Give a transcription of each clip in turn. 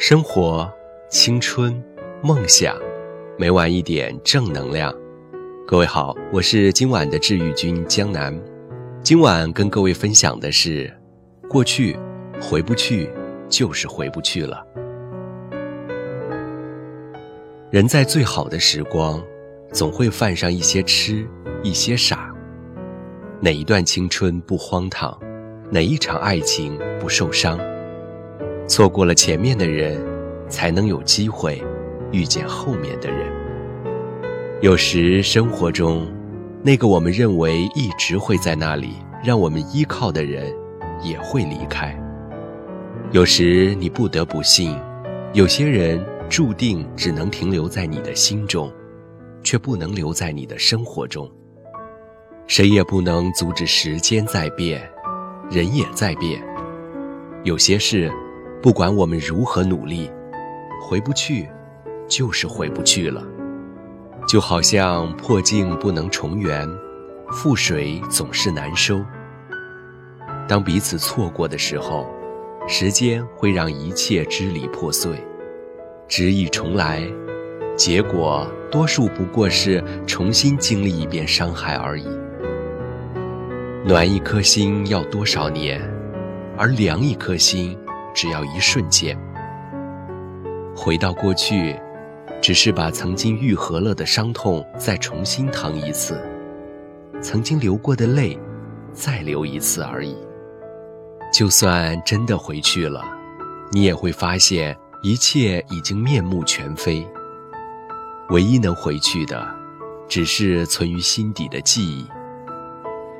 生活、青春、梦想，每晚一点正能量。各位好，我是今晚的治愈君江南。今晚跟各位分享的是：过去回不去，就是回不去了。人在最好的时光，总会犯上一些痴，一些傻。哪一段青春不荒唐？哪一场爱情不受伤？错过了前面的人，才能有机会遇见后面的人。有时生活中，那个我们认为一直会在那里让我们依靠的人，也会离开。有时你不得不信，有些人注定只能停留在你的心中，却不能留在你的生活中。谁也不能阻止时间在变，人也在变。有些事。不管我们如何努力，回不去，就是回不去了。就好像破镜不能重圆，覆水总是难收。当彼此错过的时候，时间会让一切支离破碎，执意重来，结果多数不过是重新经历一遍伤害而已。暖一颗心要多少年，而凉一颗心。只要一瞬间，回到过去，只是把曾经愈合了的伤痛再重新疼一次，曾经流过的泪再流一次而已。就算真的回去了，你也会发现一切已经面目全非。唯一能回去的，只是存于心底的记忆。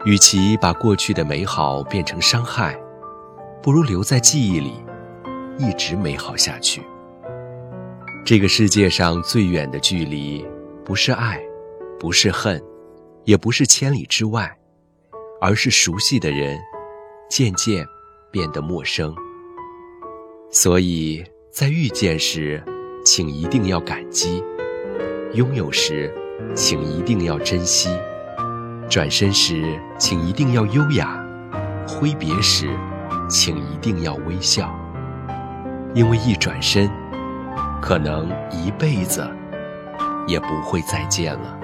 与其把过去的美好变成伤害，不如留在记忆里。一直美好下去。这个世界上最远的距离，不是爱，不是恨，也不是千里之外，而是熟悉的人渐渐变得陌生。所以在遇见时，请一定要感激；拥有时，请一定要珍惜；转身时，请一定要优雅；挥别时，请一定要微笑。因为一转身，可能一辈子也不会再见了。